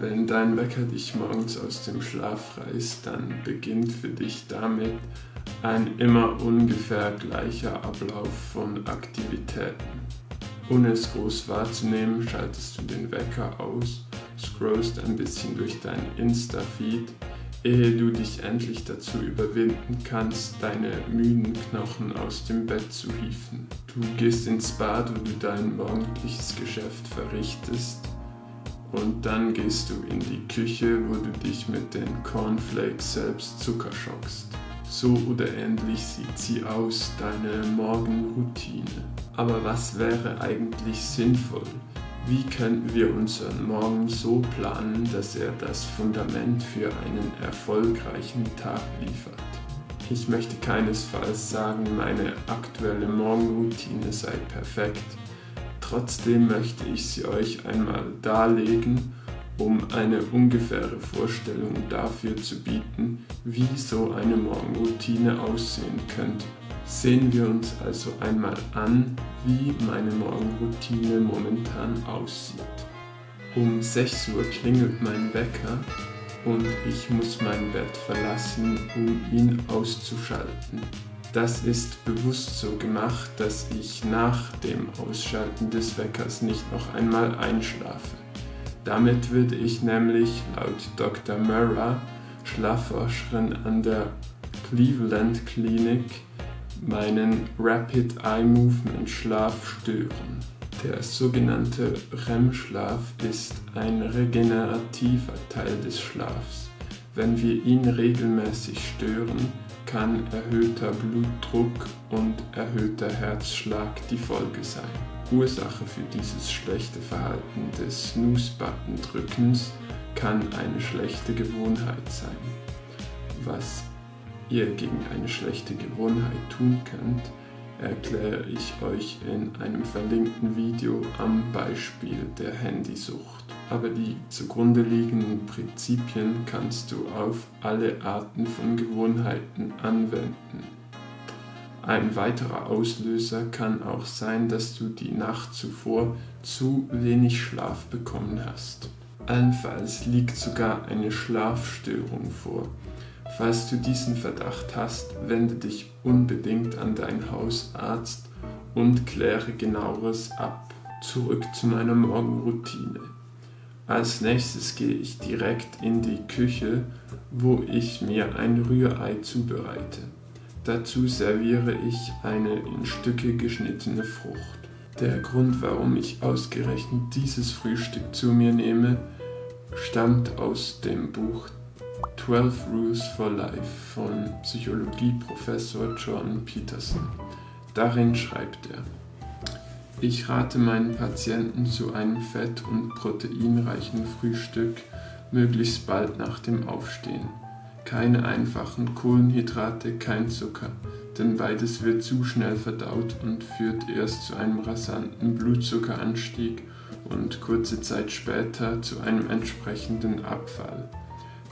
Wenn dein Wecker dich morgens aus dem Schlaf reißt, dann beginnt für dich damit ein immer ungefähr gleicher Ablauf von Aktivitäten. Ohne es groß wahrzunehmen, schaltest du den Wecker aus, scrollst ein bisschen durch dein Insta-Feed, ehe du dich endlich dazu überwinden kannst, deine müden Knochen aus dem Bett zu hieven. Du gehst ins Bad, wo du dein morgendliches Geschäft verrichtest, und dann gehst du in die Küche, wo du dich mit den Cornflakes selbst Zucker schockst. So oder ähnlich sieht sie aus, deine Morgenroutine. Aber was wäre eigentlich sinnvoll? Wie könnten wir unseren Morgen so planen, dass er das Fundament für einen erfolgreichen Tag liefert? Ich möchte keinesfalls sagen, meine aktuelle Morgenroutine sei perfekt. Trotzdem möchte ich sie euch einmal darlegen, um eine ungefähre Vorstellung dafür zu bieten, wie so eine Morgenroutine aussehen könnte. Sehen wir uns also einmal an, wie meine Morgenroutine momentan aussieht. Um 6 Uhr klingelt mein Wecker und ich muss mein Bett verlassen, um ihn auszuschalten. Das ist bewusst so gemacht, dass ich nach dem Ausschalten des Weckers nicht noch einmal einschlafe. Damit würde ich nämlich laut Dr. Murrah, Schlafforscherin an der Cleveland Clinic, meinen Rapid Eye Movement Schlaf stören. Der sogenannte REM-Schlaf ist ein regenerativer Teil des Schlafs. Wenn wir ihn regelmäßig stören, kann erhöhter Blutdruck und erhöhter Herzschlag die Folge sein. Ursache für dieses schlechte Verhalten des Snooze-Button-Drückens kann eine schlechte Gewohnheit sein. Was ihr gegen eine schlechte Gewohnheit tun könnt, erkläre ich euch in einem verlinkten Video am Beispiel der Handysucht. Aber die zugrunde liegenden Prinzipien kannst du auf alle Arten von Gewohnheiten anwenden. Ein weiterer Auslöser kann auch sein, dass du die Nacht zuvor zu wenig Schlaf bekommen hast. Allenfalls liegt sogar eine Schlafstörung vor Falls du diesen Verdacht hast, wende dich unbedingt an deinen Hausarzt und kläre genaueres ab. Zurück zu meiner Morgenroutine. Als nächstes gehe ich direkt in die Küche, wo ich mir ein Rührei zubereite. Dazu serviere ich eine in Stücke geschnittene Frucht. Der Grund, warum ich ausgerechnet dieses Frühstück zu mir nehme, stammt aus dem Buch 12 Rules for Life von Psychologieprofessor John Peterson. Darin schreibt er, ich rate meinen Patienten zu einem fett- und proteinreichen Frühstück möglichst bald nach dem Aufstehen. Keine einfachen Kohlenhydrate, kein Zucker, denn beides wird zu schnell verdaut und führt erst zu einem rasanten Blutzuckeranstieg und kurze Zeit später zu einem entsprechenden Abfall.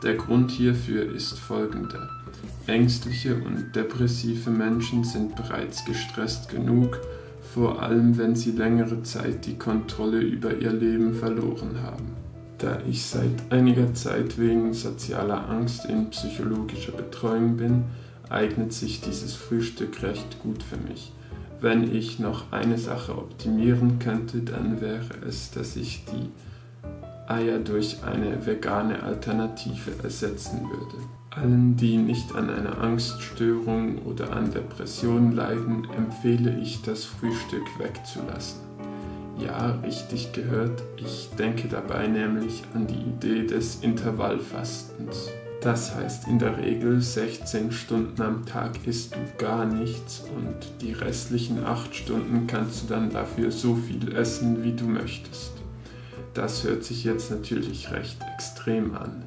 Der Grund hierfür ist folgender. Ängstliche und depressive Menschen sind bereits gestresst genug, vor allem wenn sie längere Zeit die Kontrolle über ihr Leben verloren haben. Da ich seit einiger Zeit wegen sozialer Angst in psychologischer Betreuung bin, eignet sich dieses Frühstück recht gut für mich. Wenn ich noch eine Sache optimieren könnte, dann wäre es, dass ich die Eier durch eine vegane Alternative ersetzen würde. Allen, die nicht an einer Angststörung oder an Depressionen leiden, empfehle ich, das Frühstück wegzulassen. Ja, richtig gehört, ich denke dabei nämlich an die Idee des Intervallfastens. Das heißt in der Regel 16 Stunden am Tag isst du gar nichts und die restlichen 8 Stunden kannst du dann dafür so viel essen, wie du möchtest. Das hört sich jetzt natürlich recht extrem an.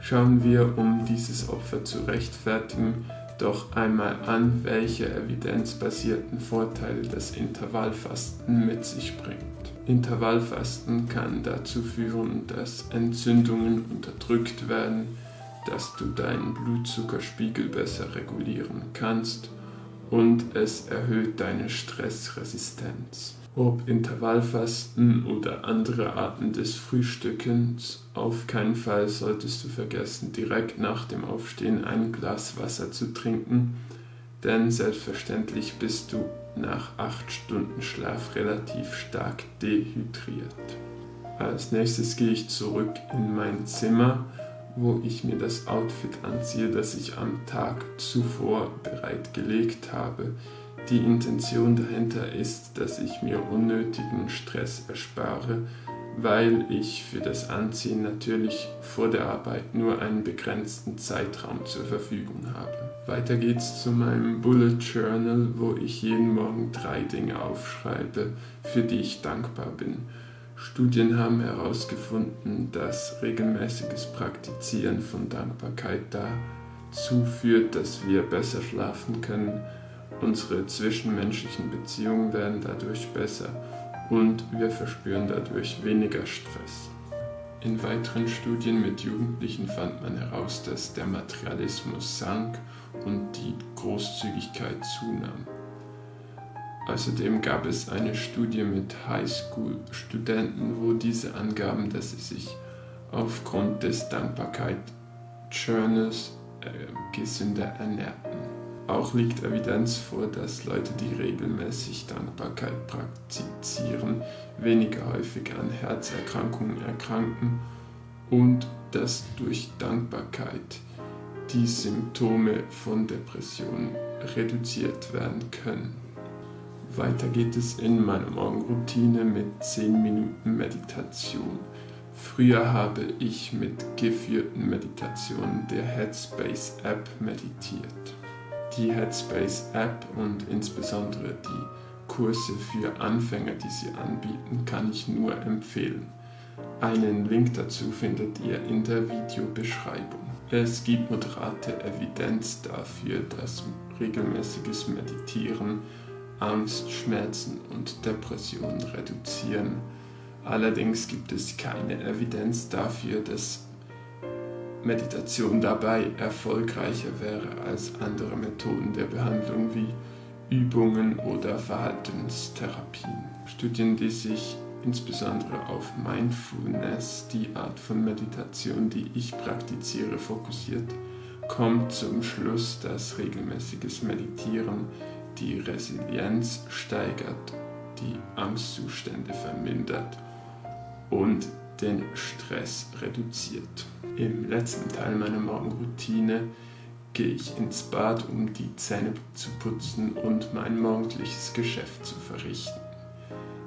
Schauen wir, um dieses Opfer zu rechtfertigen, doch einmal an, welche evidenzbasierten Vorteile das Intervallfasten mit sich bringt. Intervallfasten kann dazu führen, dass Entzündungen unterdrückt werden, dass du deinen Blutzuckerspiegel besser regulieren kannst und es erhöht deine Stressresistenz. Ob Intervallfasten oder andere Arten des Frühstückens. Auf keinen Fall solltest du vergessen, direkt nach dem Aufstehen ein Glas Wasser zu trinken, denn selbstverständlich bist du nach acht Stunden Schlaf relativ stark dehydriert. Als nächstes gehe ich zurück in mein Zimmer, wo ich mir das Outfit anziehe, das ich am Tag zuvor bereitgelegt habe. Die Intention dahinter ist, dass ich mir unnötigen Stress erspare, weil ich für das Anziehen natürlich vor der Arbeit nur einen begrenzten Zeitraum zur Verfügung habe. Weiter geht's zu meinem Bullet Journal, wo ich jeden Morgen drei Dinge aufschreibe, für die ich dankbar bin. Studien haben herausgefunden, dass regelmäßiges Praktizieren von Dankbarkeit dazu führt, dass wir besser schlafen können, unsere zwischenmenschlichen Beziehungen werden dadurch besser und wir verspüren dadurch weniger Stress. In weiteren Studien mit Jugendlichen fand man heraus, dass der Materialismus sank und die Großzügigkeit zunahm. Außerdem gab es eine Studie mit Highschool-Studenten, wo diese angaben, dass sie sich aufgrund des Dankbarkeit-Journals äh, gesünder ernährten. Auch liegt Evidenz vor, dass Leute, die regelmäßig Dankbarkeit praktizieren, weniger häufig an Herzerkrankungen erkranken und dass durch Dankbarkeit die Symptome von Depressionen reduziert werden können. Weiter geht es in meiner Morgenroutine mit 10 Minuten Meditation. Früher habe ich mit geführten Meditationen der Headspace App meditiert. Die Headspace App und insbesondere die Kurse für Anfänger, die sie anbieten, kann ich nur empfehlen. Einen Link dazu findet ihr in der Videobeschreibung. Es gibt moderate Evidenz dafür, dass regelmäßiges Meditieren Angst, Schmerzen und Depressionen reduzieren. Allerdings gibt es keine Evidenz dafür, dass Meditation dabei erfolgreicher wäre als andere Methoden der Behandlung wie Übungen oder Verhaltenstherapien. Studien, die sich insbesondere auf Mindfulness, die Art von Meditation, die ich praktiziere, fokussiert, kommt zum Schluss, dass regelmäßiges Meditieren die Resilienz steigert, die Angstzustände vermindert und den Stress reduziert. Im letzten Teil meiner Morgenroutine gehe ich ins Bad, um die Zähne zu putzen und mein morgendliches Geschäft zu verrichten.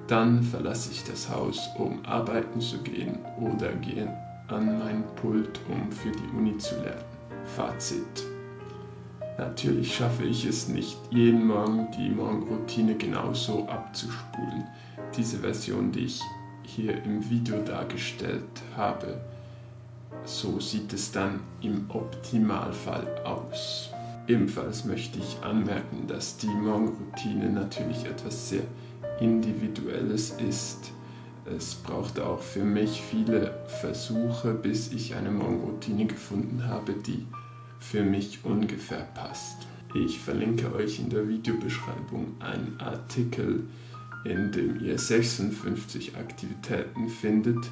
Dann verlasse ich das Haus, um arbeiten zu gehen oder gehe an mein Pult, um für die Uni zu lernen. Fazit. Natürlich schaffe ich es nicht, jeden Morgen die Morgenroutine genauso abzuspulen. Diese Version, die ich hier im Video dargestellt habe, so sieht es dann im Optimalfall aus. Ebenfalls möchte ich anmerken, dass die Morgenroutine natürlich etwas sehr Individuelles ist. Es braucht auch für mich viele Versuche, bis ich eine Morgenroutine gefunden habe, die für mich ungefähr passt. Ich verlinke euch in der Videobeschreibung einen Artikel, in dem ihr 56 Aktivitäten findet,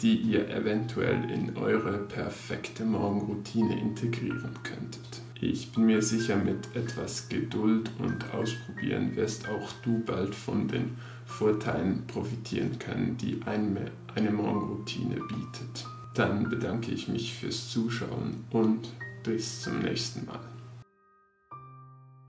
die ihr eventuell in eure perfekte Morgenroutine integrieren könntet. Ich bin mir sicher, mit etwas Geduld und Ausprobieren wirst auch du bald von den Vorteilen profitieren können, die eine, eine Morgenroutine bietet. Dann bedanke ich mich fürs Zuschauen und bis zum nächsten Mal.